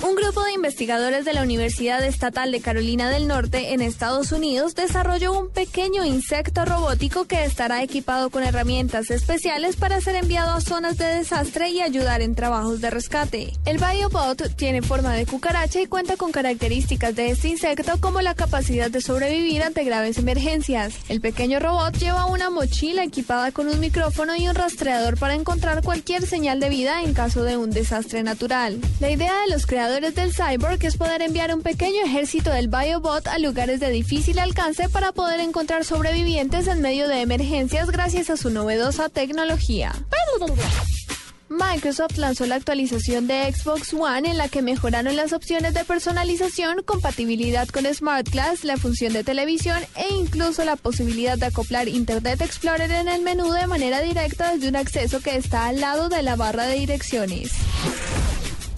Un grupo de investigadores de la Universidad Estatal de Carolina del Norte en Estados Unidos desarrolló un pequeño insecto robótico que estará equipado con herramientas especiales para ser enviado a zonas de desastre y ayudar en trabajos de rescate. El BioBot tiene forma de cucaracha y cuenta con características de este insecto como la capacidad de sobrevivir ante graves emergencias. El pequeño robot lleva una mochila equipada con un micrófono y un rastreador para encontrar cualquier señal de vida en caso de un desastre natural. La idea de los del cyborg es poder enviar un pequeño ejército del BioBot a lugares de difícil alcance para poder encontrar sobrevivientes en medio de emergencias gracias a su novedosa tecnología. Microsoft lanzó la actualización de Xbox One en la que mejoraron las opciones de personalización, compatibilidad con Smart Glass, la función de televisión e incluso la posibilidad de acoplar Internet Explorer en el menú de manera directa desde un acceso que está al lado de la barra de direcciones.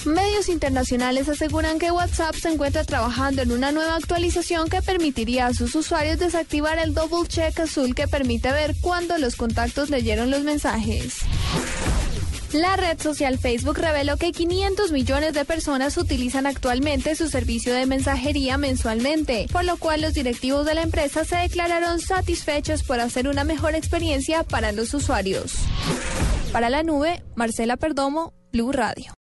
Medios internacionales aseguran que WhatsApp se encuentra trabajando en una nueva actualización que permitiría a sus usuarios desactivar el double check azul que permite ver cuándo los contactos leyeron los mensajes. La red social Facebook reveló que 500 millones de personas utilizan actualmente su servicio de mensajería mensualmente, por lo cual los directivos de la empresa se declararon satisfechos por hacer una mejor experiencia para los usuarios. Para la nube, Marcela Perdomo, Blue Radio.